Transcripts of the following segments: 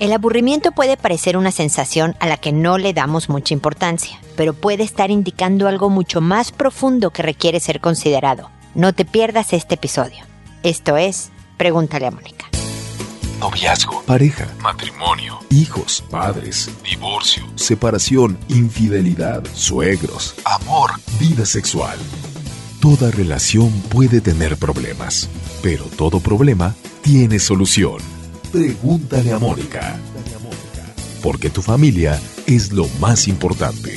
El aburrimiento puede parecer una sensación a la que no le damos mucha importancia, pero puede estar indicando algo mucho más profundo que requiere ser considerado. No te pierdas este episodio. Esto es Pregúntale a Mónica. Noviazgo, pareja, matrimonio, hijos, padres, divorcio, separación, infidelidad, suegros, amor, vida sexual. Toda relación puede tener problemas, pero todo problema tiene solución. Pregúntale a Mónica. Porque tu familia es lo más importante.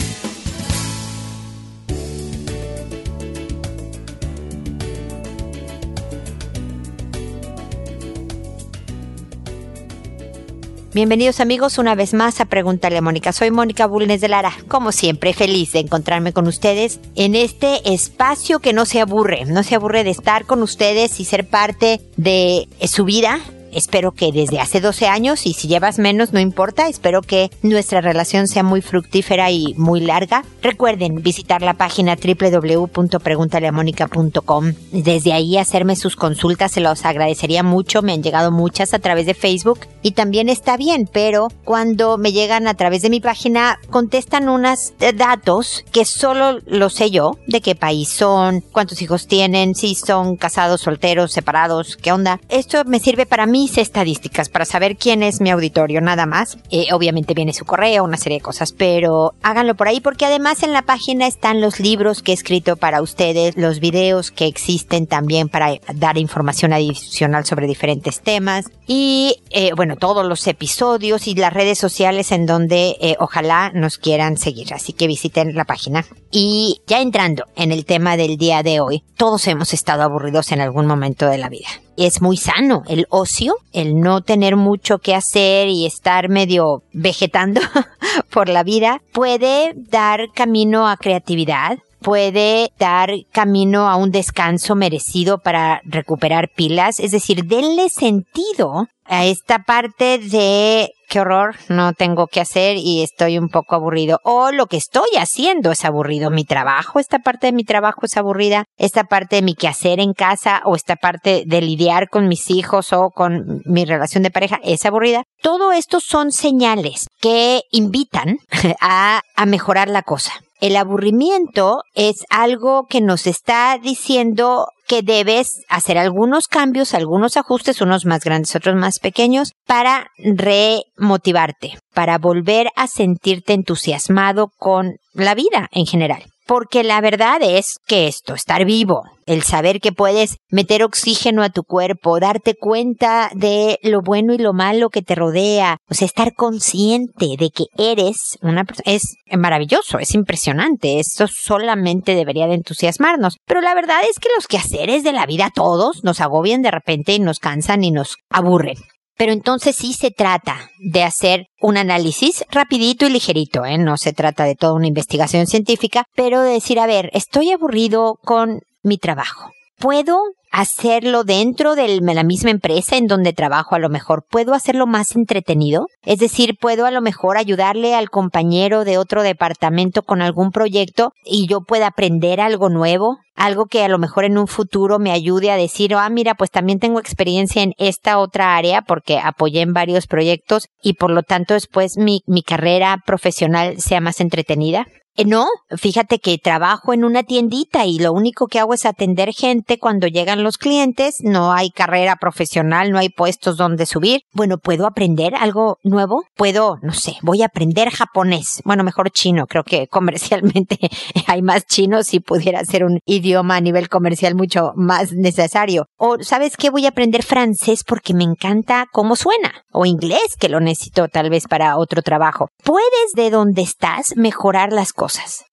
Bienvenidos amigos una vez más a Pregúntale a Mónica. Soy Mónica Bulnes de Lara. Como siempre, feliz de encontrarme con ustedes en este espacio que no se aburre. No se aburre de estar con ustedes y ser parte de su vida espero que desde hace 12 años y si llevas menos no importa, espero que nuestra relación sea muy fructífera y muy larga. Recuerden visitar la página www.preguntaleamónica.com. Desde ahí hacerme sus consultas, se los agradecería mucho, me han llegado muchas a través de Facebook y también está bien, pero cuando me llegan a través de mi página contestan unos datos que solo lo sé yo, de qué país son, cuántos hijos tienen, si son casados, solteros, separados, qué onda. Esto me sirve para mí estadísticas para saber quién es mi auditorio, nada más. Eh, obviamente viene su correo, una serie de cosas, pero háganlo por ahí porque además en la página están los libros que he escrito para ustedes, los videos que existen también para dar información adicional sobre diferentes temas y eh, bueno, todos los episodios y las redes sociales en donde eh, ojalá nos quieran seguir. Así que visiten la página. Y ya entrando en el tema del día de hoy, todos hemos estado aburridos en algún momento de la vida es muy sano. El ocio, el no tener mucho que hacer y estar medio vegetando por la vida, puede dar camino a creatividad, puede dar camino a un descanso merecido para recuperar pilas. Es decir, denle sentido a esta parte de qué horror, no tengo que hacer y estoy un poco aburrido. O lo que estoy haciendo es aburrido. Mi trabajo, esta parte de mi trabajo es aburrida. Esta parte de mi quehacer en casa o esta parte de lidiar con mis hijos o con mi relación de pareja es aburrida. Todo esto son señales que invitan a, a mejorar la cosa. El aburrimiento es algo que nos está diciendo que debes hacer algunos cambios, algunos ajustes, unos más grandes, otros más pequeños, para remotivarte, para volver a sentirte entusiasmado con la vida en general. Porque la verdad es que esto, estar vivo, el saber que puedes meter oxígeno a tu cuerpo, darte cuenta de lo bueno y lo malo que te rodea, o sea, estar consciente de que eres una persona, es maravilloso, es impresionante, esto solamente debería de entusiasmarnos. Pero la verdad es que los quehaceres de la vida todos nos agobian de repente y nos cansan y nos aburren. Pero entonces sí se trata de hacer un análisis rapidito y ligerito, ¿eh? No se trata de toda una investigación científica, pero de decir, a ver, estoy aburrido con mi trabajo. ¿Puedo hacerlo dentro de la misma empresa en donde trabajo a lo mejor? ¿Puedo hacerlo más entretenido? Es decir, ¿puedo a lo mejor ayudarle al compañero de otro departamento con algún proyecto y yo pueda aprender algo nuevo? Algo que a lo mejor en un futuro me ayude a decir, ah, mira, pues también tengo experiencia en esta otra área porque apoyé en varios proyectos y por lo tanto después mi, mi carrera profesional sea más entretenida. Eh, no, fíjate que trabajo en una tiendita y lo único que hago es atender gente cuando llegan los clientes, no hay carrera profesional, no hay puestos donde subir. Bueno, ¿puedo aprender algo nuevo? Puedo, no sé, voy a aprender japonés. Bueno, mejor chino, creo que comercialmente hay más chinos y pudiera ser un idioma a nivel comercial mucho más necesario. O, ¿sabes qué? Voy a aprender francés porque me encanta cómo suena. O inglés, que lo necesito tal vez para otro trabajo. Puedes de donde estás mejorar las cosas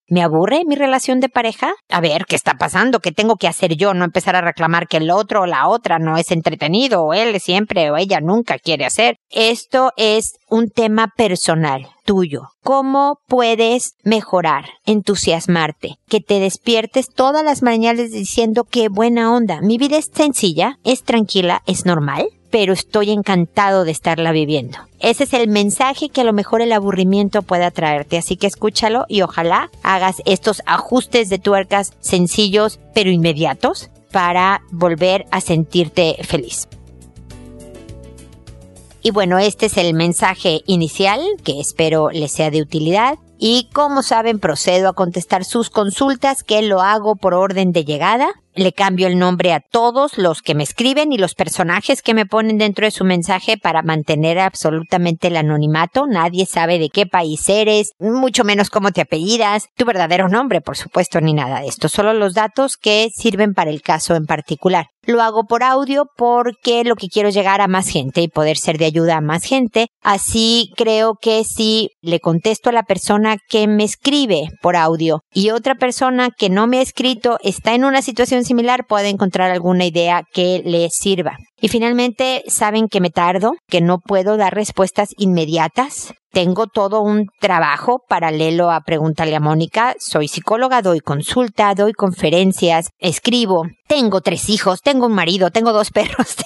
¿Me aburre mi relación de pareja? A ver, ¿qué está pasando? ¿Qué tengo que hacer yo? No empezar a reclamar que el otro o la otra no es entretenido, o él siempre o ella nunca quiere hacer. Esto es un tema personal, tuyo. ¿Cómo puedes mejorar, entusiasmarte, que te despiertes todas las mañanas diciendo qué buena onda? Mi vida es sencilla, es tranquila, es normal pero estoy encantado de estarla viviendo. Ese es el mensaje que a lo mejor el aburrimiento pueda traerte, así que escúchalo y ojalá hagas estos ajustes de tuercas sencillos pero inmediatos para volver a sentirte feliz. Y bueno, este es el mensaje inicial que espero les sea de utilidad. Y como saben, procedo a contestar sus consultas que lo hago por orden de llegada. Le cambio el nombre a todos los que me escriben y los personajes que me ponen dentro de su mensaje para mantener absolutamente el anonimato. Nadie sabe de qué país eres, mucho menos cómo te apellidas, tu verdadero nombre, por supuesto, ni nada de esto. Solo los datos que sirven para el caso en particular. Lo hago por audio porque lo que quiero es llegar a más gente y poder ser de ayuda a más gente. Así creo que si le contesto a la persona que me escribe por audio y otra persona que no me ha escrito está en una situación similar, puede encontrar alguna idea que le sirva. Y finalmente, saben que me tardo, que no puedo dar respuestas inmediatas. Tengo todo un trabajo paralelo a Pregúntale a Mónica. Soy psicóloga, doy consulta, doy conferencias, escribo. Tengo tres hijos, tengo un marido, tengo dos perros,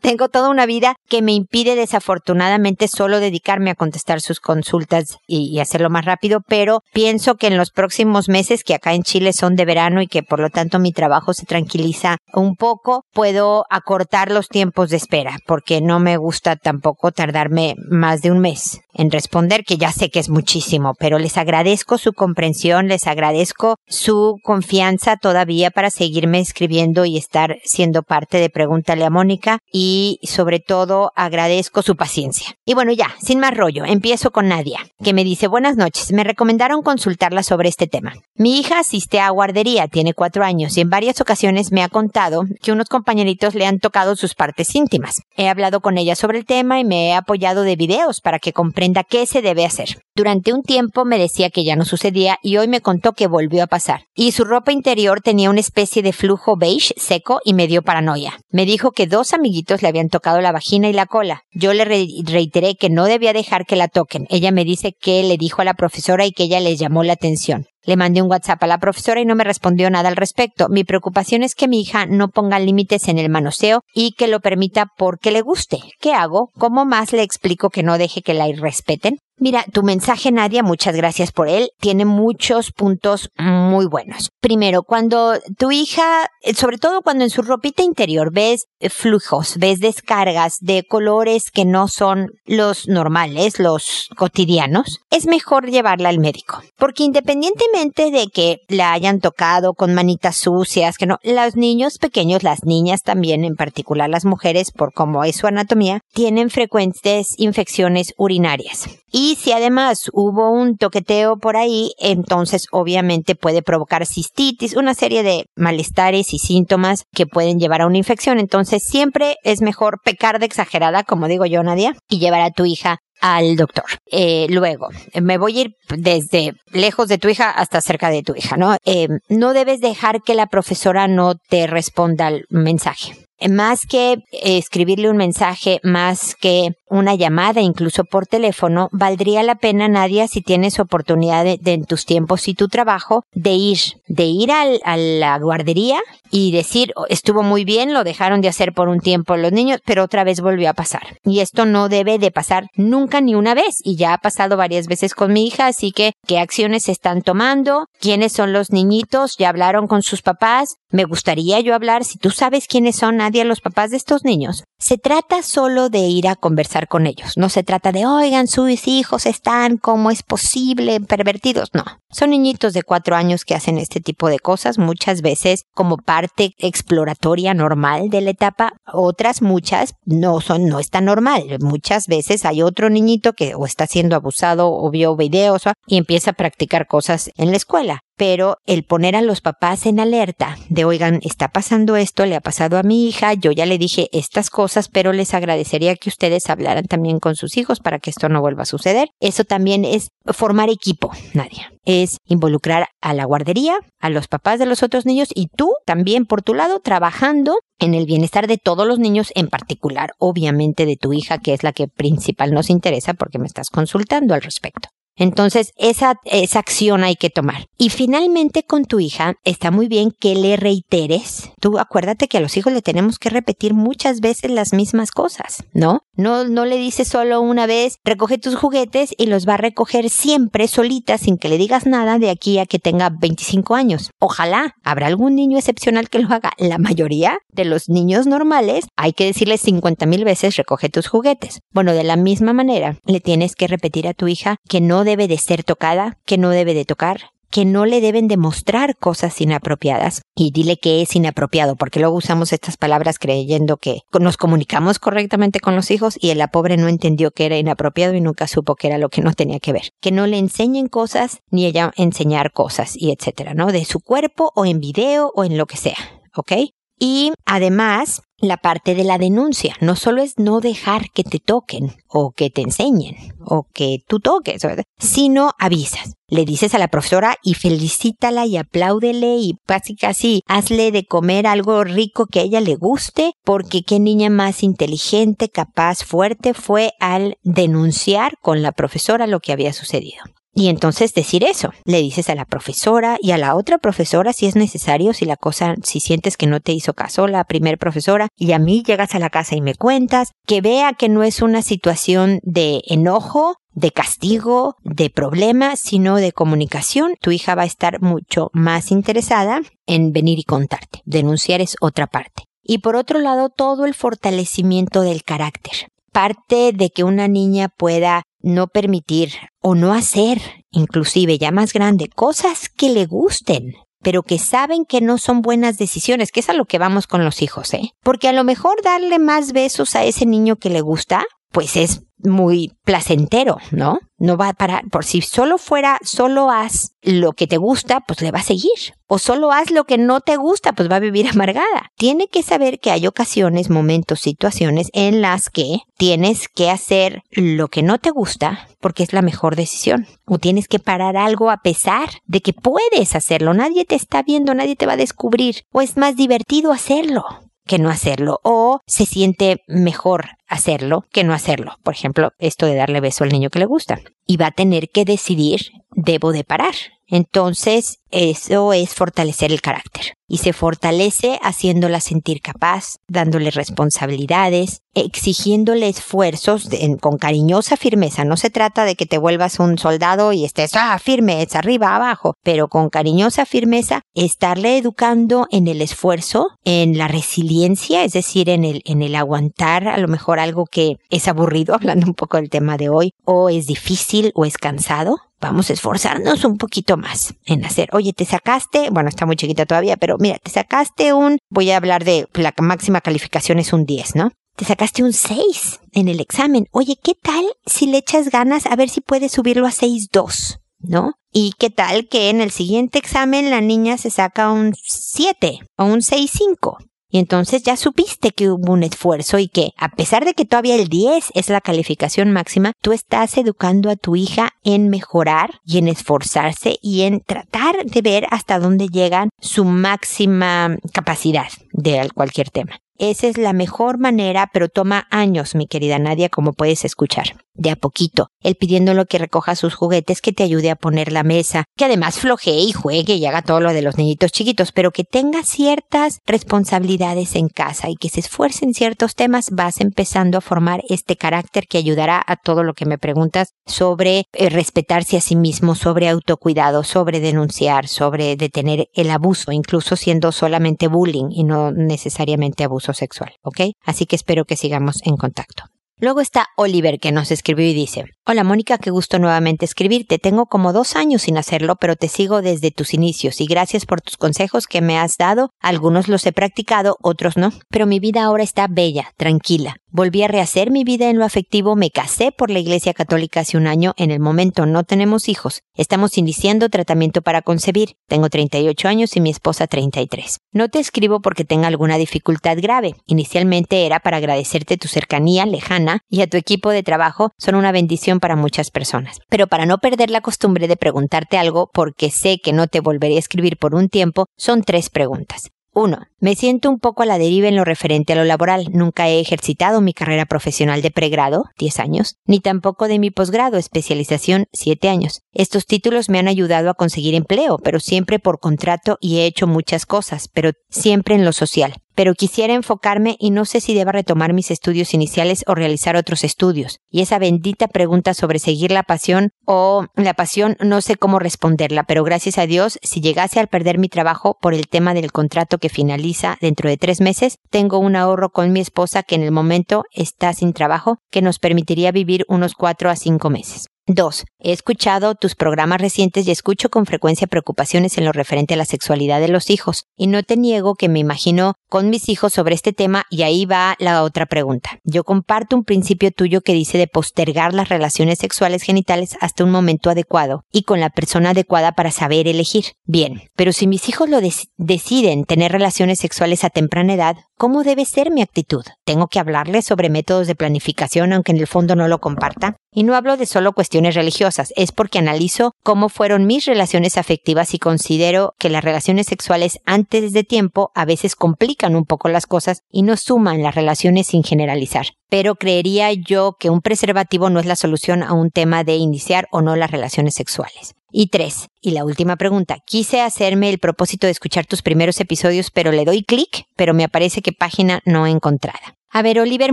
tengo, toda una vida que me impide desafortunadamente solo dedicarme a contestar sus consultas y, y hacerlo más rápido, pero pienso que en los próximos meses, que acá en Chile son de verano y que por lo tanto mi trabajo se tranquiliza un poco, puedo acortar los tiempos de espera, porque no me gusta tampoco tardarme más de un mes en responder, que ya sé que es muchísimo, pero les agradezco su comprensión, les agradezco su confianza todavía para seguirme escribiendo y estar siendo parte de Pregúntale a Mónica y sobre todo agradezco su paciencia. Y bueno, ya, sin más rollo, empiezo con Nadia, que me dice buenas noches, me recomendaron consultarla sobre este tema. Mi hija asiste a guardería, tiene cuatro años y en varias ocasiones me ha contado que unos compañeritos le han tocado sus partes íntimas. He hablado con ella sobre el tema y me he apoyado de videos para que comprenda qué se debe hacer. Durante un tiempo me decía que ya no sucedía y hoy me contó que volvió a pasar. Y su ropa interior tenía una especie de flujo beige seco y me dio paranoia. Me dijo que dos amiguitos le habían tocado la vagina y la cola. Yo le reiteré que no debía dejar que la toquen. Ella me dice que le dijo a la profesora y que ella les llamó la atención. Le mandé un WhatsApp a la profesora y no me respondió nada al respecto. Mi preocupación es que mi hija no ponga límites en el manoseo y que lo permita porque le guste. ¿Qué hago? ¿Cómo más le explico que no deje que la irrespeten? Mira, tu mensaje, Nadia, muchas gracias por él. Tiene muchos puntos muy buenos. Primero, cuando tu hija, eh, sobre todo cuando en su ropita interior ves eh, flujos, ves descargas de colores que no son los normales, los cotidianos, es mejor llevarla al médico. Porque independientemente de que la hayan tocado con manitas sucias, que no, los niños pequeños, las niñas también, en particular las mujeres, por cómo es su anatomía, tienen frecuentes infecciones urinarias. Y si además hubo un toqueteo por ahí, entonces obviamente puede provocar cistitis, una serie de malestares y síntomas que pueden llevar a una infección. Entonces siempre es mejor pecar de exagerada, como digo yo, Nadia, y llevar a tu hija al doctor. Eh, luego, me voy a ir desde lejos de tu hija hasta cerca de tu hija, ¿no? Eh, no debes dejar que la profesora no te responda al mensaje más que escribirle un mensaje, más que una llamada, incluso por teléfono, valdría la pena, Nadia, si tienes oportunidad de, en tus tiempos y tu trabajo, de ir, de ir al, a la guardería y decir, oh, estuvo muy bien, lo dejaron de hacer por un tiempo los niños, pero otra vez volvió a pasar. Y esto no debe de pasar nunca ni una vez. Y ya ha pasado varias veces con mi hija, así que, ¿qué acciones se están tomando? ¿Quiénes son los niñitos? ¿Ya hablaron con sus papás? Me gustaría yo hablar, si tú sabes quiénes son, Nadia, los papás de estos niños. Se trata solo de ir a conversar con ellos. No se trata de, oigan, sus hijos están, ¿cómo es posible? Pervertidos. No. Son niñitos de cuatro años que hacen este tipo de cosas, muchas veces como parte exploratoria normal de la etapa. Otras muchas no son, no está normal. Muchas veces hay otro niñito que o está siendo abusado o vio videos y empieza a practicar cosas en la escuela pero el poner a los papás en alerta de, oigan, está pasando esto, le ha pasado a mi hija, yo ya le dije estas cosas, pero les agradecería que ustedes hablaran también con sus hijos para que esto no vuelva a suceder. Eso también es formar equipo, Nadia. Es involucrar a la guardería, a los papás de los otros niños y tú también por tu lado trabajando en el bienestar de todos los niños, en particular, obviamente, de tu hija, que es la que principal nos interesa porque me estás consultando al respecto. Entonces, esa, esa acción hay que tomar. Y finalmente con tu hija, está muy bien que le reiteres. Tú acuérdate que a los hijos le tenemos que repetir muchas veces las mismas cosas, ¿no? No, no le dices solo una vez, recoge tus juguetes y los va a recoger siempre solita sin que le digas nada de aquí a que tenga 25 años. Ojalá, habrá algún niño excepcional que lo haga. La mayoría de los niños normales hay que decirles 50 mil veces recoge tus juguetes. Bueno, de la misma manera, le tienes que repetir a tu hija que no debe de ser tocada, que no debe de tocar, que no le deben demostrar cosas inapropiadas y dile que es inapropiado, porque luego usamos estas palabras creyendo que nos comunicamos correctamente con los hijos y la pobre no entendió que era inapropiado y nunca supo que era lo que no tenía que ver. Que no le enseñen cosas ni ella enseñar cosas y etcétera, ¿no? De su cuerpo o en video o en lo que sea, ¿ok? Y además, la parte de la denuncia. No solo es no dejar que te toquen o que te enseñen o que tú toques, sino avisas. Le dices a la profesora y felicítala y apláudele y casi casi hazle de comer algo rico que a ella le guste porque qué niña más inteligente, capaz, fuerte fue al denunciar con la profesora lo que había sucedido. Y entonces decir eso, le dices a la profesora y a la otra profesora si es necesario, si la cosa, si sientes que no te hizo caso la primer profesora y a mí llegas a la casa y me cuentas, que vea que no es una situación de enojo, de castigo, de problema, sino de comunicación, tu hija va a estar mucho más interesada en venir y contarte. Denunciar es otra parte. Y por otro lado, todo el fortalecimiento del carácter. Parte de que una niña pueda no permitir o no hacer, inclusive ya más grande, cosas que le gusten, pero que saben que no son buenas decisiones, que es a lo que vamos con los hijos, ¿eh? Porque a lo mejor darle más besos a ese niño que le gusta, pues es muy placentero, ¿no? No va a parar. Por si solo fuera, solo haz lo que te gusta, pues le va a seguir. O solo haz lo que no te gusta, pues va a vivir amargada. Tiene que saber que hay ocasiones, momentos, situaciones en las que tienes que hacer lo que no te gusta porque es la mejor decisión. O tienes que parar algo a pesar de que puedes hacerlo. Nadie te está viendo, nadie te va a descubrir. O es más divertido hacerlo que no hacerlo o se siente mejor hacerlo que no hacerlo. Por ejemplo, esto de darle beso al niño que le gusta. Y va a tener que decidir, debo de parar. Entonces, eso es fortalecer el carácter. Y se fortalece haciéndola sentir capaz, dándole responsabilidades, exigiéndole esfuerzos con cariñosa firmeza. No se trata de que te vuelvas un soldado y estés ah, firme, es arriba, abajo, pero con cariñosa firmeza, estarle educando en el esfuerzo, en la resiliencia, es decir, en el, en el aguantar a lo mejor algo que es aburrido, hablando un poco del tema de hoy, o es difícil o es cansado vamos a esforzarnos un poquito más en hacer. Oye, te sacaste, bueno, está muy chiquita todavía, pero mira, te sacaste un, voy a hablar de la máxima calificación es un 10, ¿no? Te sacaste un 6 en el examen. Oye, ¿qué tal si le echas ganas a ver si puedes subirlo a 6.2? ¿No? ¿Y qué tal que en el siguiente examen la niña se saca un 7 o un 6.5? Y entonces ya supiste que hubo un esfuerzo y que, a pesar de que todavía el 10 es la calificación máxima, tú estás educando a tu hija en mejorar y en esforzarse y en tratar de ver hasta dónde llegan su máxima capacidad de cualquier tema. Esa es la mejor manera, pero toma años, mi querida Nadia, como puedes escuchar. De a poquito, él pidiéndolo que recoja sus juguetes, que te ayude a poner la mesa, que además flojee y juegue y haga todo lo de los niñitos chiquitos, pero que tenga ciertas responsabilidades en casa y que se esfuerce en ciertos temas, vas empezando a formar este carácter que ayudará a todo lo que me preguntas sobre eh, respetarse a sí mismo, sobre autocuidado, sobre denunciar, sobre detener el abuso, incluso siendo solamente bullying y no necesariamente abuso sexual, ¿ok? Así que espero que sigamos en contacto. Luego está Oliver que nos escribió y dice, Hola Mónica, qué gusto nuevamente escribirte. Tengo como dos años sin hacerlo, pero te sigo desde tus inicios y gracias por tus consejos que me has dado. Algunos los he practicado, otros no. Pero mi vida ahora está bella, tranquila. Volví a rehacer mi vida en lo afectivo, me casé por la Iglesia Católica hace un año, en el momento no tenemos hijos. Estamos iniciando tratamiento para concebir. Tengo 38 años y mi esposa 33. No te escribo porque tenga alguna dificultad grave. Inicialmente era para agradecerte tu cercanía lejana y a tu equipo de trabajo son una bendición para muchas personas. Pero para no perder la costumbre de preguntarte algo porque sé que no te volveré a escribir por un tiempo, son tres preguntas. 1. Me siento un poco a la deriva en lo referente a lo laboral. Nunca he ejercitado mi carrera profesional de pregrado, 10 años, ni tampoco de mi posgrado, especialización, 7 años. Estos títulos me han ayudado a conseguir empleo, pero siempre por contrato y he hecho muchas cosas, pero siempre en lo social pero quisiera enfocarme y no sé si deba retomar mis estudios iniciales o realizar otros estudios. Y esa bendita pregunta sobre seguir la pasión o la pasión no sé cómo responderla, pero gracias a Dios, si llegase a perder mi trabajo por el tema del contrato que finaliza dentro de tres meses, tengo un ahorro con mi esposa que en el momento está sin trabajo que nos permitiría vivir unos cuatro a cinco meses. 2. He escuchado tus programas recientes y escucho con frecuencia preocupaciones en lo referente a la sexualidad de los hijos. Y no te niego que me imagino con mis hijos sobre este tema y ahí va la otra pregunta. Yo comparto un principio tuyo que dice de postergar las relaciones sexuales genitales hasta un momento adecuado y con la persona adecuada para saber elegir. Bien, pero si mis hijos lo deciden tener relaciones sexuales a temprana edad, ¿cómo debe ser mi actitud? ¿Tengo que hablarles sobre métodos de planificación aunque en el fondo no lo comparta? Y no hablo de solo cuestiones religiosas, es porque analizo cómo fueron mis relaciones afectivas y considero que las relaciones sexuales antes de tiempo a veces complican un poco las cosas y no suman las relaciones sin generalizar. Pero creería yo que un preservativo no es la solución a un tema de iniciar o no las relaciones sexuales. Y tres, y la última pregunta, quise hacerme el propósito de escuchar tus primeros episodios, pero le doy clic, pero me aparece que página no encontrada. A ver, Oliver,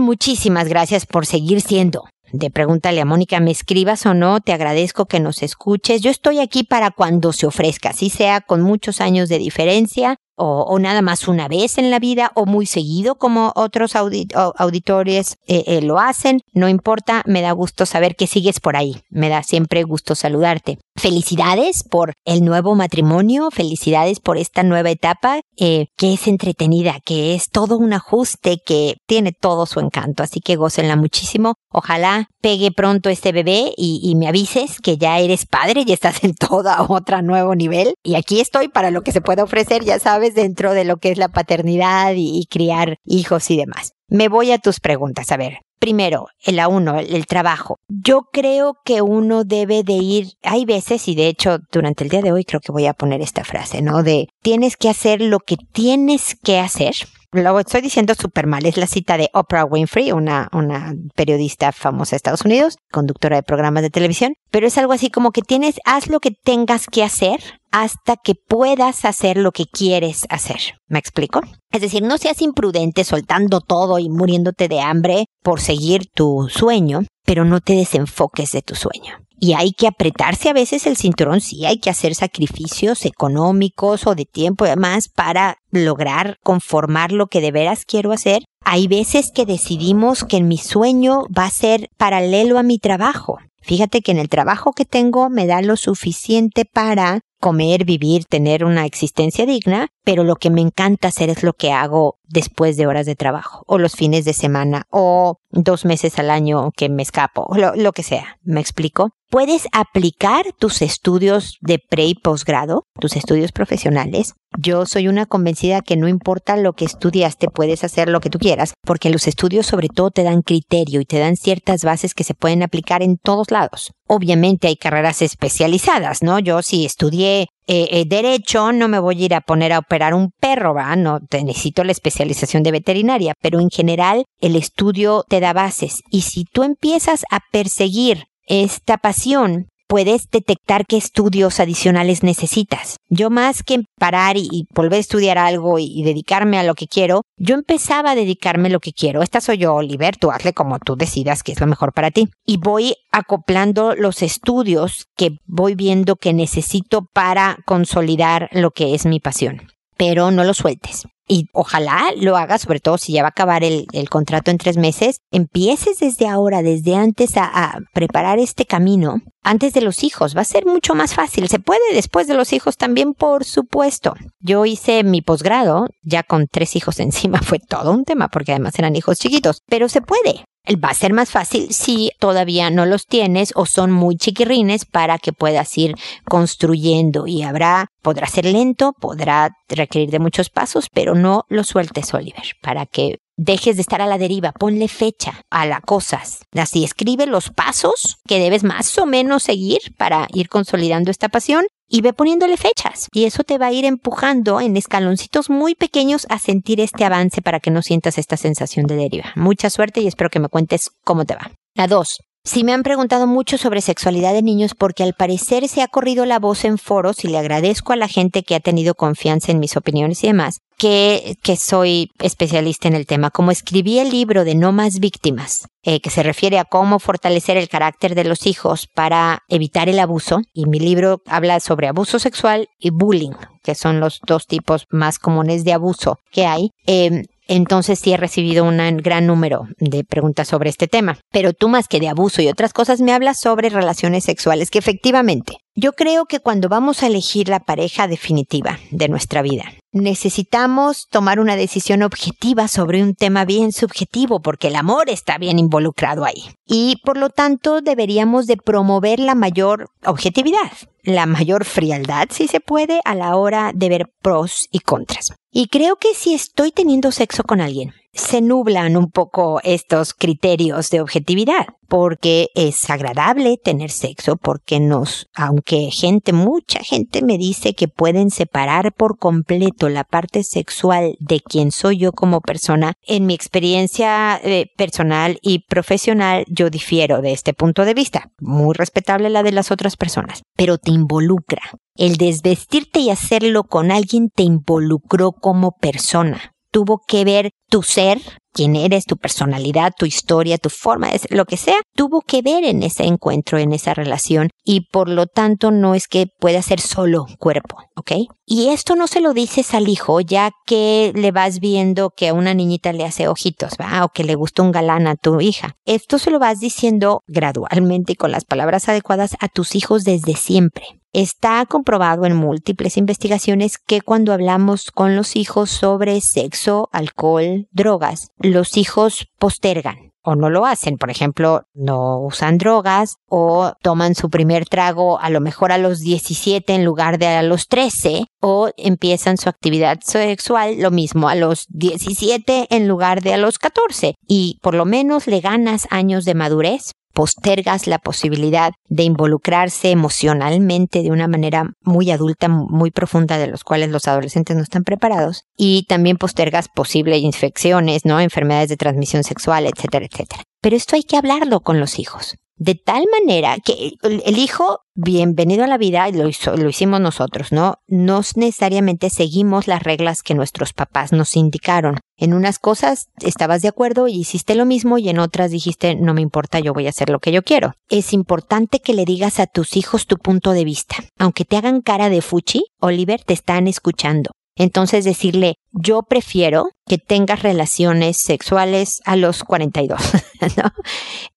muchísimas gracias por seguir siendo de pregúntale a Mónica, ¿me escribas o no? Te agradezco que nos escuches. Yo estoy aquí para cuando se ofrezca, así sea con muchos años de diferencia o, nada más una vez en la vida o muy seguido como otros auditores eh, eh, lo hacen. No importa, me da gusto saber que sigues por ahí. Me da siempre gusto saludarte. Felicidades por el nuevo matrimonio, felicidades por esta nueva etapa eh, que es entretenida, que es todo un ajuste, que tiene todo su encanto, así que gócenla muchísimo. Ojalá pegue pronto este bebé y, me avises que ya eres padre y estás en todo otro nuevo nivel. Y aquí estoy para lo que se pueda ofrecer, ya sabes, dentro de lo que es la paternidad y criar hijos y demás. Me voy a tus preguntas. A ver, Primero, la uno, el trabajo. Yo creo que uno debe de ir, hay veces, y de hecho durante el día de hoy creo que voy a poner esta frase, ¿no? De tienes que hacer lo que tienes que hacer. Lo estoy diciendo súper mal, es la cita de Oprah Winfrey, una, una periodista famosa de Estados Unidos, conductora de programas de televisión, pero es algo así como que tienes, haz lo que tengas que hacer hasta que puedas hacer lo que quieres hacer. ¿Me explico? Es decir, no seas imprudente soltando todo y muriéndote de hambre por seguir tu sueño, pero no te desenfoques de tu sueño. Y hay que apretarse a veces el cinturón, sí, hay que hacer sacrificios económicos o de tiempo y demás para lograr conformar lo que de veras quiero hacer. Hay veces que decidimos que mi sueño va a ser paralelo a mi trabajo. Fíjate que en el trabajo que tengo me da lo suficiente para comer, vivir, tener una existencia digna, pero lo que me encanta hacer es lo que hago después de horas de trabajo, o los fines de semana, o dos meses al año que me escapo, lo, lo que sea. ¿Me explico? Puedes aplicar tus estudios de pre y posgrado, tus estudios profesionales. Yo soy una convencida que no importa lo que estudiaste, puedes hacer lo que tú quieras, porque los estudios sobre todo te dan criterio y te dan ciertas bases que se pueden aplicar en todos lados. Obviamente hay carreras especializadas, ¿no? Yo si estudié eh, eh, derecho, no me voy a ir a poner a operar un perro, ¿va? No, te necesito la especialización de veterinaria, pero en general el estudio te da bases. Y si tú empiezas a perseguir esta pasión, puedes detectar qué estudios adicionales necesitas. Yo más que parar y, volver a estudiar algo y, dedicarme a lo que quiero, yo empezaba a dedicarme a lo que quiero. Esta soy yo, Oliver, tú hazle como tú decidas que es lo mejor para ti. Y voy acoplando los estudios que voy viendo que necesito para consolidar lo que es mi pasión. Pero no lo sueltes y ojalá lo hagas, sobre todo si ya va a acabar el, contrato en tres meses, empieces desde ahora, desde antes a, a, preparar este camino antes de los hijos. Va a ser mucho más fácil. Se puede después de los hijos también, por supuesto. Yo hice mi posgrado ya con tres hijos encima. Fue todo un tema porque además eran hijos chiquitos, pero se puede va a ser más fácil si todavía no los tienes o son muy chiquirrines para que puedas ir construyendo. Y habrá, podrá ser lento, podrá requerir de muchos pasos, pero no lo sueltes, Oliver, para que dejes de estar a la deriva, ponle fecha a las cosas. Así escribe los pasos que debes más o menos seguir para ir consolidando esta pasión y ve poniéndole fechas. Y eso te va a ir empujando en escaloncitos muy pequeños a sentir este avance para que no sientas esta sensación de deriva. Mucha suerte y espero que me cuentes cómo te va. La dos, Sí me han preguntado mucho sobre sexualidad de niños porque al parecer se ha corrido la voz en foros y le agradezco a la gente que ha tenido confianza en mis opiniones y demás, que, que soy especialista en el tema. Como escribí el libro de No más víctimas, eh, que se refiere a cómo fortalecer el carácter de los hijos para evitar el abuso, y mi libro habla sobre abuso sexual y bullying, que son los dos tipos más comunes de abuso que hay. Eh, entonces sí he recibido un gran número de preguntas sobre este tema. Pero tú más que de abuso y otras cosas me hablas sobre relaciones sexuales, que efectivamente yo creo que cuando vamos a elegir la pareja definitiva de nuestra vida, necesitamos tomar una decisión objetiva sobre un tema bien subjetivo, porque el amor está bien involucrado ahí. Y por lo tanto deberíamos de promover la mayor objetividad, la mayor frialdad, si se puede, a la hora de ver pros y contras. Y creo que si estoy teniendo sexo con alguien, se nublan un poco estos criterios de objetividad, porque es agradable tener sexo, porque nos, aunque gente, mucha gente me dice que pueden separar por completo la parte sexual de quien soy yo como persona, en mi experiencia eh, personal y profesional yo difiero de este punto de vista, muy respetable la de las otras personas, pero te involucra. El desvestirte y hacerlo con alguien te involucró como persona tuvo que ver tu ser, quién eres, tu personalidad, tu historia, tu forma, lo que sea, tuvo que ver en ese encuentro, en esa relación y por lo tanto no es que pueda ser solo cuerpo, ¿ok? Y esto no se lo dices al hijo ya que le vas viendo que a una niñita le hace ojitos, ¿va? O que le gusta un galán a tu hija. Esto se lo vas diciendo gradualmente y con las palabras adecuadas a tus hijos desde siempre. Está comprobado en múltiples investigaciones que cuando hablamos con los hijos sobre sexo, alcohol, drogas, los hijos postergan o no lo hacen. Por ejemplo, no usan drogas o toman su primer trago a lo mejor a los 17 en lugar de a los 13 o empiezan su actividad sexual lo mismo a los 17 en lugar de a los 14 y por lo menos le ganas años de madurez postergas la posibilidad de involucrarse emocionalmente de una manera muy adulta, muy profunda, de los cuales los adolescentes no están preparados, y también postergas posibles infecciones, ¿no? Enfermedades de transmisión sexual, etcétera, etcétera. Pero esto hay que hablarlo con los hijos. De tal manera que el hijo, bienvenido a la vida, lo, lo hicimos nosotros, ¿no? No necesariamente seguimos las reglas que nuestros papás nos indicaron. En unas cosas estabas de acuerdo y hiciste lo mismo y en otras dijiste no me importa, yo voy a hacer lo que yo quiero. Es importante que le digas a tus hijos tu punto de vista. Aunque te hagan cara de fuchi, Oliver te están escuchando. Entonces decirle, yo prefiero que tengas relaciones sexuales a los 42, ¿no?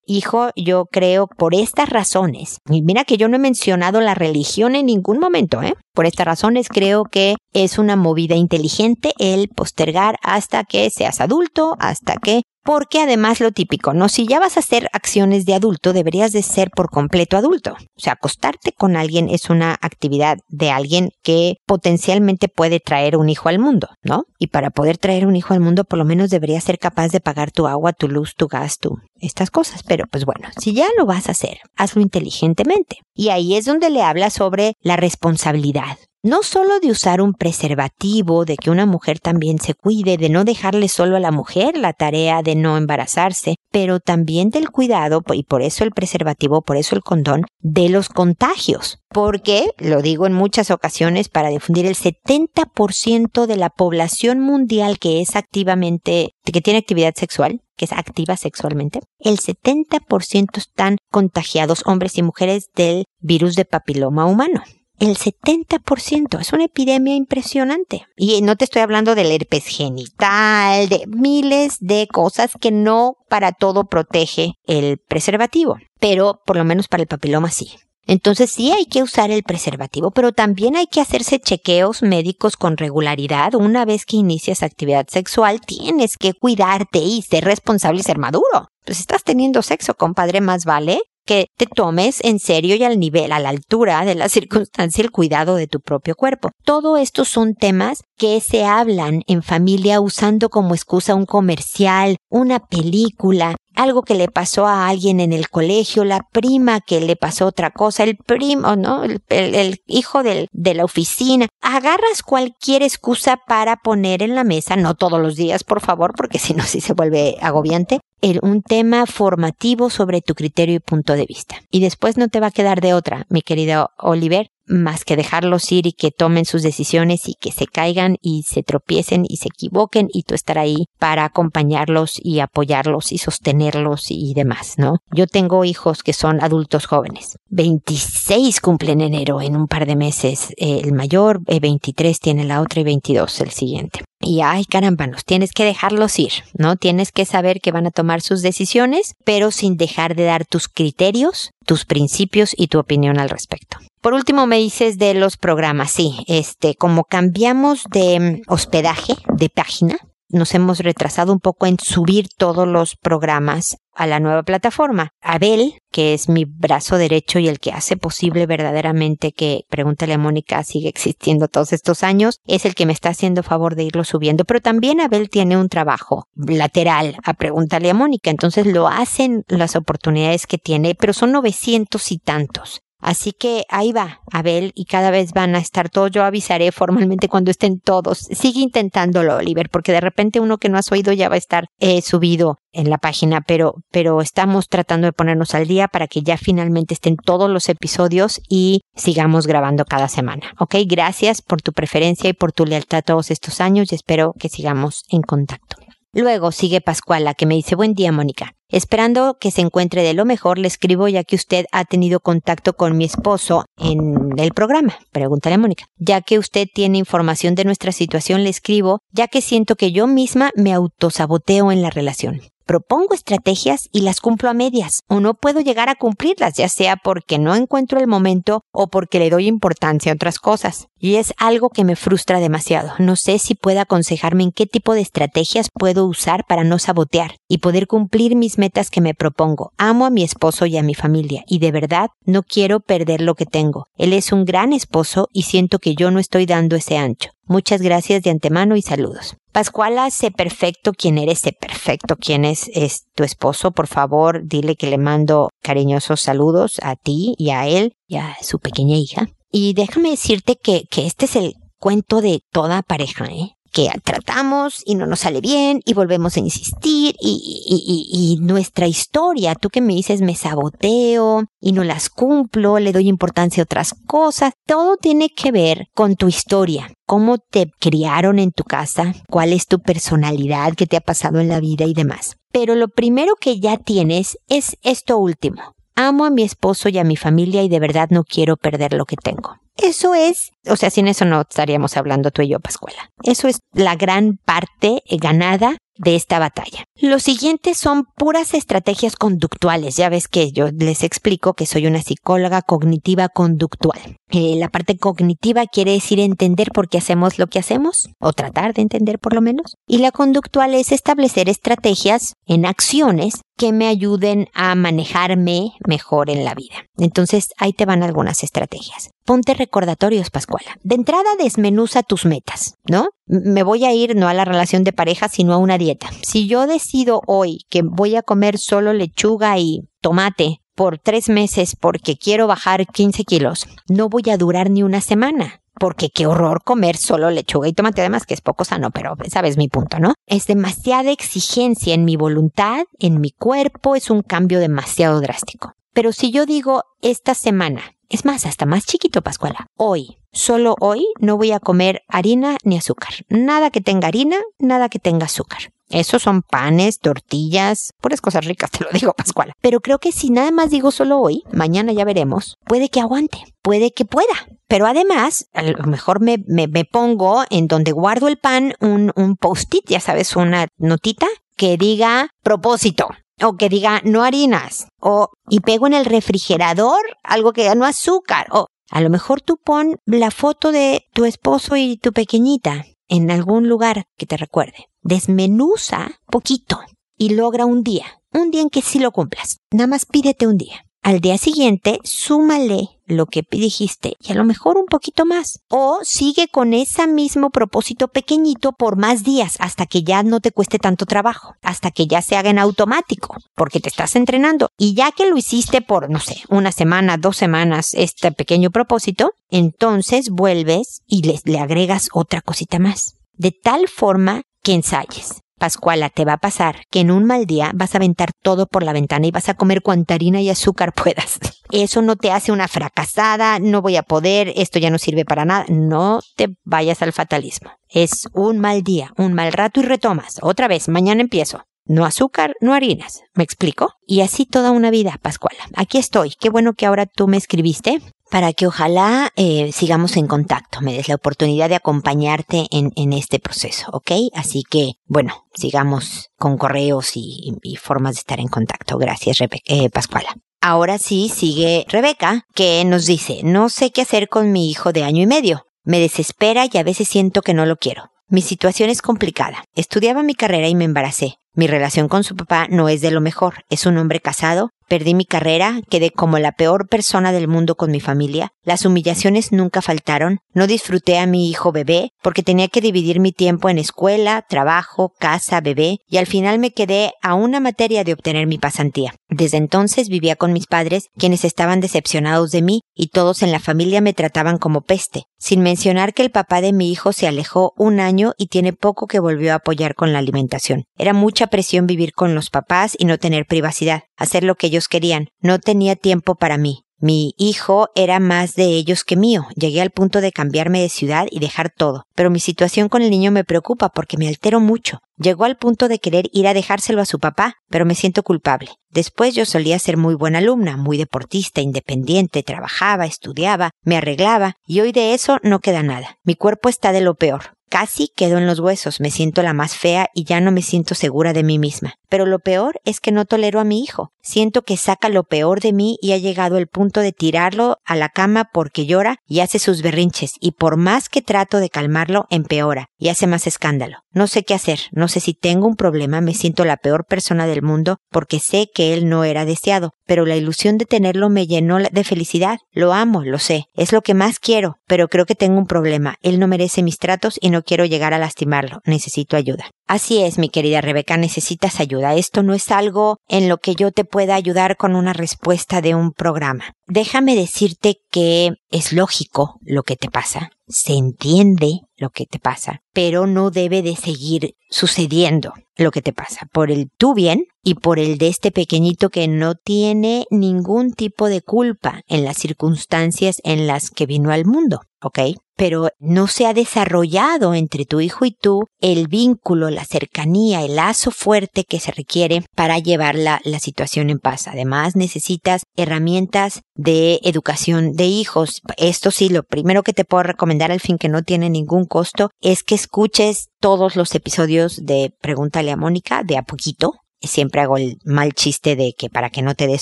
Hijo, yo creo por estas razones, y mira que yo no he mencionado la religión en ningún momento, ¿eh? Por estas razones creo que es una movida inteligente el postergar hasta que seas adulto, hasta que porque además lo típico, ¿no? Si ya vas a hacer acciones de adulto, deberías de ser por completo adulto. O sea, acostarte con alguien es una actividad de alguien que potencialmente puede traer un hijo al mundo, ¿no? Y para poder traer un hijo al mundo, por lo menos deberías ser capaz de pagar tu agua, tu luz, tu gas, tu estas cosas. Pero pues bueno, si ya lo vas a hacer, hazlo inteligentemente. Y ahí es donde le habla sobre la responsabilidad no solo de usar un preservativo, de que una mujer también se cuide, de no dejarle solo a la mujer la tarea de no embarazarse, pero también del cuidado, y por eso el preservativo, por eso el condón, de los contagios. Porque, lo digo en muchas ocasiones, para difundir el 70% de la población mundial que es activamente, que tiene actividad sexual, que es activa sexualmente, el 70% están contagiados hombres y mujeres del virus de papiloma humano el 70%. Es una epidemia impresionante. Y no te estoy hablando del herpes genital, de miles de cosas que no para todo protege el preservativo, pero por lo menos para el papiloma sí. Entonces sí hay que usar el preservativo, pero también hay que hacerse chequeos médicos con regularidad. Una vez que inicias actividad sexual, tienes que cuidarte y ser responsable y ser maduro. Pues estás teniendo sexo, compadre, más vale que te tomes en serio y al nivel, a la altura de la circunstancia, el cuidado de tu propio cuerpo. Todo esto son temas que se hablan en familia usando como excusa un comercial, una película, algo que le pasó a alguien en el colegio, la prima que le pasó otra cosa, el primo, ¿no? El, hijo de la oficina. Agarras cualquier excusa para poner en la mesa, no todos los días, por favor, porque si no, sí se vuelve agobiante, un tema formativo sobre tu criterio y punto de vista. Y después no te va a quedar de otra, mi querido Oliver, más que dejarlos ir y que tomen sus decisiones y que se caigan y se tropiecen y se equivoquen y tú estar ahí para acompañarlos y apoyarlos y sostenerlos y demás, ¿no? Yo tengo hijos que son adultos jóvenes. 26 cumplen enero en un par de meses. el mayor, 23 eh, tiene la otra y 22 el siguiente. Y ay, caramba, nos tienes que dejarlos ir, ¿no? Tienes que saber que van a tomar sus decisiones, pero sin dejar de dar tus criterios, tus principios y tu opinión al respecto. Por último, me dices de los programas. Sí, este, como cambiamos de mm, hospedaje, de página, nos hemos retrasado un poco en subir todos los programas a la nueva plataforma. Abel, que es mi brazo derecho y el que hace posible verdaderamente que Pregúntale a Mónica sigue existiendo todos estos años, es el que me está haciendo favor de irlo subiendo. Pero también Abel tiene un trabajo lateral a Pregúntale a Mónica, entonces lo hacen las oportunidades que tiene, pero son 900 y tantos. Así que ahí va, Abel, y cada vez van a estar todos. Yo avisaré formalmente cuando estén todos. Sigue intentándolo, Oliver, porque de repente uno que no has oído ya va a estar eh, subido en la página, pero, pero estamos tratando de ponernos al día para que ya finalmente estén todos los episodios y sigamos grabando cada semana. Ok, gracias por tu preferencia y por tu lealtad todos estos años y espero que sigamos en contacto. Luego sigue Pascuala, que me dice buen día, Mónica. Esperando que se encuentre de lo mejor, le escribo ya que usted ha tenido contacto con mi esposo en el programa. Pregúntale a Mónica. Ya que usted tiene información de nuestra situación, le escribo, ya que siento que yo misma me autosaboteo en la relación propongo estrategias y las cumplo a medias, o no puedo llegar a cumplirlas, ya sea porque no encuentro el momento o porque le doy importancia a otras cosas. Y es algo que me frustra demasiado. No sé si puede aconsejarme en qué tipo de estrategias puedo usar para no sabotear y poder cumplir mis metas que me propongo. Amo a mi esposo y a mi familia, y de verdad no quiero perder lo que tengo. Él es un gran esposo y siento que yo no estoy dando ese ancho. Muchas gracias de antemano y saludos. Pascuala, sé perfecto quién eres, sé perfecto quién es, es tu esposo. Por favor, dile que le mando cariñosos saludos a ti y a él y a su pequeña hija. Y déjame decirte que, que este es el cuento de toda pareja, ¿eh? Que tratamos y no nos sale bien y volvemos a insistir y, y, y, nuestra historia, tú que me dices me saboteo y no las cumplo, le doy importancia a otras cosas, todo tiene que ver con tu historia, cómo te criaron en tu casa, cuál es tu personalidad, qué te ha pasado en la vida y demás. Pero lo primero que ya tienes es esto último. Amo a mi esposo y a mi familia y de verdad no quiero perder lo que tengo. Eso es, o sea, sin eso no estaríamos hablando tú y yo, Pascuala. Eso es la gran parte ganada de esta batalla. Los siguientes son puras estrategias conductuales. Ya ves que yo les explico que soy una psicóloga cognitiva conductual. Eh, la parte cognitiva quiere decir entender por qué hacemos lo que hacemos, o tratar de entender por lo menos. Y la conductual es establecer estrategias en acciones que me ayuden a manejarme mejor en la vida. Entonces, ahí te van algunas estrategias. Ponte recordatorios, Pascuala. De entrada, desmenuza tus metas, ¿no? Me voy a ir no a la relación de pareja, sino a una dieta. Si yo decido hoy que voy a comer solo lechuga y tomate por tres meses porque quiero bajar 15 kilos, no voy a durar ni una semana porque qué horror comer solo lechuga y tomate, además que es poco sano, pero sabes mi punto, ¿no? Es demasiada exigencia en mi voluntad, en mi cuerpo, es un cambio demasiado drástico. Pero si yo digo esta semana, es más, hasta más chiquito, Pascuala, hoy, solo hoy no voy a comer harina ni azúcar. Nada que tenga harina, nada que tenga azúcar. Esos son panes, tortillas, puras cosas ricas, te lo digo, Pascuala. Pero creo que si nada más digo solo hoy, mañana ya veremos, puede que aguante, puede que pueda. Pero además, a lo mejor me, me, pongo en donde guardo el pan un, un post-it, ya sabes, una notita que diga propósito, o que diga no harinas, o y pego en el refrigerador algo que diga no azúcar, o a lo mejor tú pon la foto de tu esposo y tu pequeñita en algún lugar que te recuerde. Desmenuza poquito y logra un día, un día en que sí lo cumplas. Nada más pídete un día. Al día siguiente súmale lo que dijiste y a lo mejor un poquito más. O sigue con ese mismo propósito pequeñito por más días hasta que ya no te cueste tanto trabajo, hasta que ya se haga en automático, porque te estás entrenando. Y ya que lo hiciste por, no sé, una semana, dos semanas, este pequeño propósito, entonces vuelves y le, le agregas otra cosita más. De tal forma que ensayes. Pascuala, te va a pasar que en un mal día vas a aventar todo por la ventana y vas a comer cuanta harina y azúcar puedas. Eso no te hace una fracasada, no voy a poder, esto ya no sirve para nada. No te vayas al fatalismo. Es un mal día, un mal rato y retomas. Otra vez, mañana empiezo. No azúcar, no harinas. ¿Me explico? Y así toda una vida, Pascuala. Aquí estoy. Qué bueno que ahora tú me escribiste para que ojalá eh, sigamos en contacto, me des la oportunidad de acompañarte en, en este proceso, ¿ok? Así que, bueno, sigamos con correos y, y formas de estar en contacto. Gracias, Rebe eh, Pascuala. Ahora sí sigue Rebeca, que nos dice, no sé qué hacer con mi hijo de año y medio. Me desespera y a veces siento que no lo quiero. Mi situación es complicada. Estudiaba mi carrera y me embaracé. Mi relación con su papá no es de lo mejor. Es un hombre casado, Perdí mi carrera, quedé como la peor persona del mundo con mi familia, las humillaciones nunca faltaron, no disfruté a mi hijo bebé porque tenía que dividir mi tiempo en escuela, trabajo, casa, bebé y al final me quedé a una materia de obtener mi pasantía. Desde entonces vivía con mis padres, quienes estaban decepcionados de mí y todos en la familia me trataban como peste, sin mencionar que el papá de mi hijo se alejó un año y tiene poco que volvió a apoyar con la alimentación. Era mucha presión vivir con los papás y no tener privacidad, hacer lo que ellos querían. No tenía tiempo para mí. Mi hijo era más de ellos que mío. Llegué al punto de cambiarme de ciudad y dejar todo. Pero mi situación con el niño me preocupa porque me altero mucho. Llegó al punto de querer ir a dejárselo a su papá, pero me siento culpable. Después yo solía ser muy buena alumna, muy deportista, independiente, trabajaba, estudiaba, me arreglaba, y hoy de eso no queda nada. Mi cuerpo está de lo peor. Casi quedo en los huesos, me siento la más fea y ya no me siento segura de mí misma. Pero lo peor es que no tolero a mi hijo. Siento que saca lo peor de mí y ha llegado el punto de tirarlo a la cama porque llora y hace sus berrinches y por más que trato de calmarlo, empeora y hace más escándalo. No sé qué hacer, no sé si tengo un problema, me siento la peor persona del mundo porque sé que él no era deseado, pero la ilusión de tenerlo me llenó de felicidad. Lo amo, lo sé, es lo que más quiero, pero creo que tengo un problema. Él no merece mis tratos y no quiero llegar a lastimarlo. Necesito ayuda. Así es, mi querida Rebeca, necesitas ayuda. Esto no es algo en lo que yo te pueda ayudar con una respuesta de un programa. Déjame decirte que es lógico lo que te pasa, se entiende lo que te pasa, pero no debe de seguir sucediendo lo que te pasa por el tu bien y por el de este pequeñito que no tiene ningún tipo de culpa en las circunstancias en las que vino al mundo, ¿ok? Pero no se ha desarrollado entre tu hijo y tú el vínculo, la cercanía, el lazo fuerte que se requiere para llevar la, situación en paz. Además, necesitas herramientas de educación de hijos. Esto sí, lo primero que te puedo recomendar al fin que no tiene ningún costo es que escuches todos los episodios de Pregúntale a Mónica de a poquito siempre hago el mal chiste de que para que no te des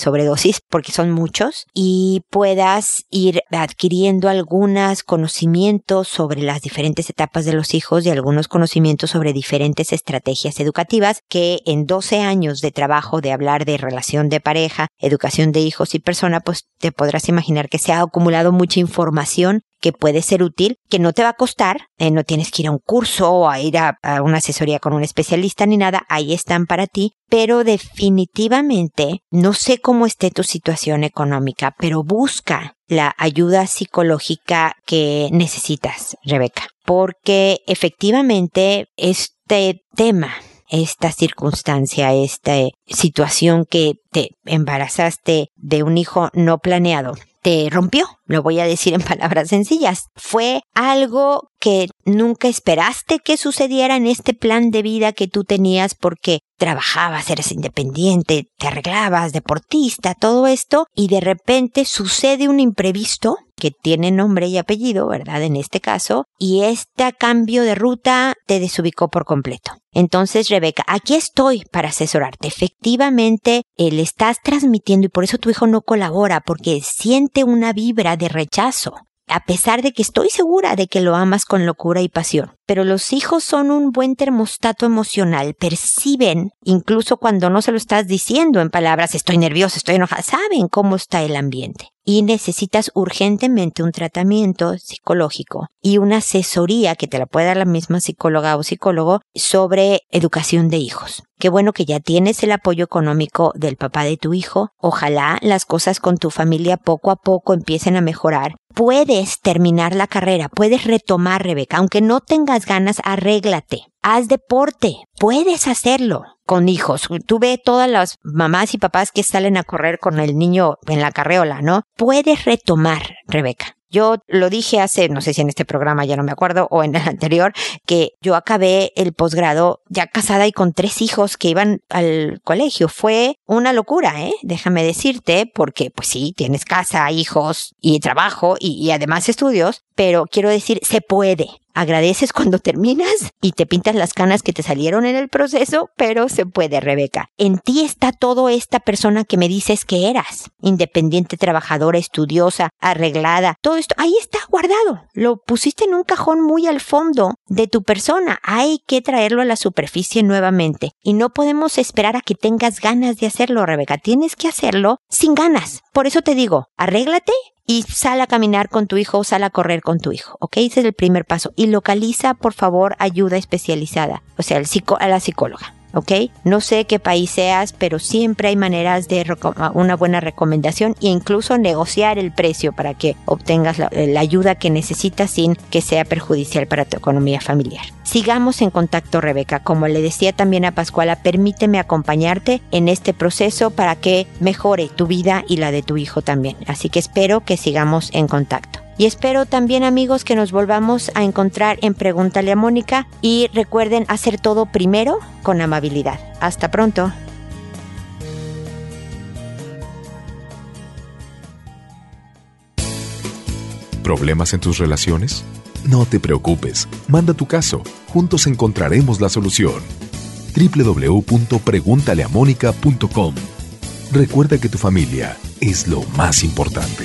sobredosis, porque son muchos, y puedas ir adquiriendo algunos conocimientos sobre las diferentes etapas de los hijos y algunos conocimientos sobre diferentes estrategias educativas que en 12 años de trabajo de hablar de relación de pareja, educación de hijos y persona, pues te podrás imaginar que se ha acumulado mucha información que puede ser útil, que no te va a costar, eh, no tienes que ir a un curso o a ir a, a, una asesoría con un especialista ni nada, ahí están para ti, pero definitivamente no sé cómo esté tu situación económica, pero busca la ayuda psicológica que necesitas, Rebeca, porque efectivamente este tema esta circunstancia, esta situación que te embarazaste de un hijo no planeado, te rompió, lo voy a decir en palabras sencillas. Fue algo que nunca esperaste que sucediera en este plan de vida que tú tenías porque trabajabas, eres independiente, te arreglabas, deportista, todo esto, y de repente sucede un imprevisto que tiene nombre y apellido, ¿verdad? En este caso, y este cambio de ruta te desubicó por completo. Entonces, Rebeca, aquí estoy para asesorarte. Efectivamente, le estás transmitiendo y por eso tu hijo no colabora, porque siente una vibra de rechazo a pesar de que estoy segura de que lo amas con locura y pasión. Pero los hijos son un buen termostato emocional, perciben, incluso cuando no se lo estás diciendo en palabras, estoy nervioso, estoy enojada, saben cómo está el ambiente y necesitas urgentemente un tratamiento psicológico y una asesoría que te la puede dar la misma psicóloga o psicólogo sobre educación de hijos. Qué bueno que ya tienes el apoyo económico del papá de tu hijo. Ojalá las cosas con tu familia poco a poco empiecen a mejorar. Puedes terminar la carrera, puedes retomar, Rebeca. Aunque no tengas ganas, arréglate. Haz deporte. Puedes hacerlo con hijos. Tú ve todas las mamás y papás que salen a correr con el niño en la carreola, ¿no? Puedes retomar, Rebeca. Yo lo dije hace, no sé si en este programa ya no me acuerdo, o en el anterior, que yo acabé el posgrado ya casada y con tres hijos que iban al colegio. Fue una locura, ¿eh? Déjame decirte, porque pues sí, tienes casa, hijos y trabajo y, y además estudios, pero quiero decir, se puede. Agradeces cuando terminas y te pintas las canas que te salieron en el proceso, pero se puede, Rebeca. En ti está todo esta persona que me dices que eras. Independiente, trabajadora, estudiosa, arreglada. Todo esto ahí está guardado. Lo pusiste en un cajón muy al fondo de tu persona. Hay que traerlo a la superficie nuevamente. Y no podemos esperar a que tengas ganas de hacerlo, Rebeca. Tienes que hacerlo sin ganas. Por eso te digo, arréglate y sal a caminar con tu hijo o sal a correr con tu hijo, ¿ok? Ese es el primer paso. Y localiza, por favor, ayuda especializada, o sea, el psico a la psicóloga. ¿Ok? No sé qué país seas, pero siempre hay maneras de una buena recomendación e incluso negociar el precio para que obtengas la, la, ayuda que necesitas sin que sea perjudicial para tu economía familiar. Sigamos en contacto, Rebeca. Como le decía también a Pascuala, permíteme acompañarte en este proceso para que mejore tu vida y la de tu hijo también. Así que espero que sigamos en contacto. Y espero también amigos que nos volvamos a encontrar en Pregúntale a Mónica y recuerden hacer todo primero con amabilidad. Hasta pronto. ¿Problemas en tus relaciones? No te preocupes, manda tu caso, juntos encontraremos la solución. www.preguntaleamónica.com Recuerda que tu familia es lo más importante.